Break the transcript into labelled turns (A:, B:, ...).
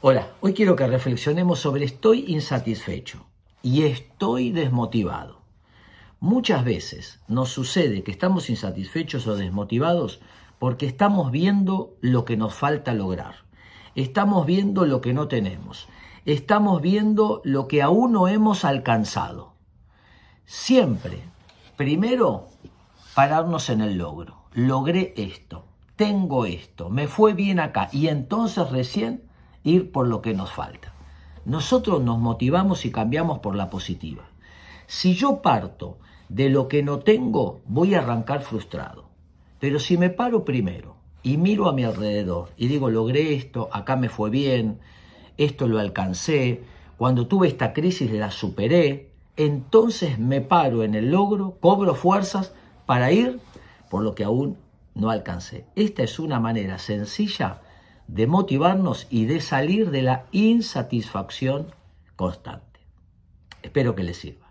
A: Hola, hoy quiero que reflexionemos sobre estoy insatisfecho y estoy desmotivado. Muchas veces nos sucede que estamos insatisfechos o desmotivados porque estamos viendo lo que nos falta lograr. Estamos viendo lo que no tenemos. Estamos viendo lo que aún no hemos alcanzado. Siempre, primero, pararnos en el logro. Logré esto, tengo esto, me fue bien acá y entonces recién ir por lo que nos falta. Nosotros nos motivamos y cambiamos por la positiva. Si yo parto de lo que no tengo, voy a arrancar frustrado. Pero si me paro primero y miro a mi alrededor y digo, logré esto, acá me fue bien, esto lo alcancé, cuando tuve esta crisis la superé, entonces me paro en el logro, cobro fuerzas para ir por lo que aún no alcancé. Esta es una manera sencilla de motivarnos y de salir de la insatisfacción constante. Espero que les sirva.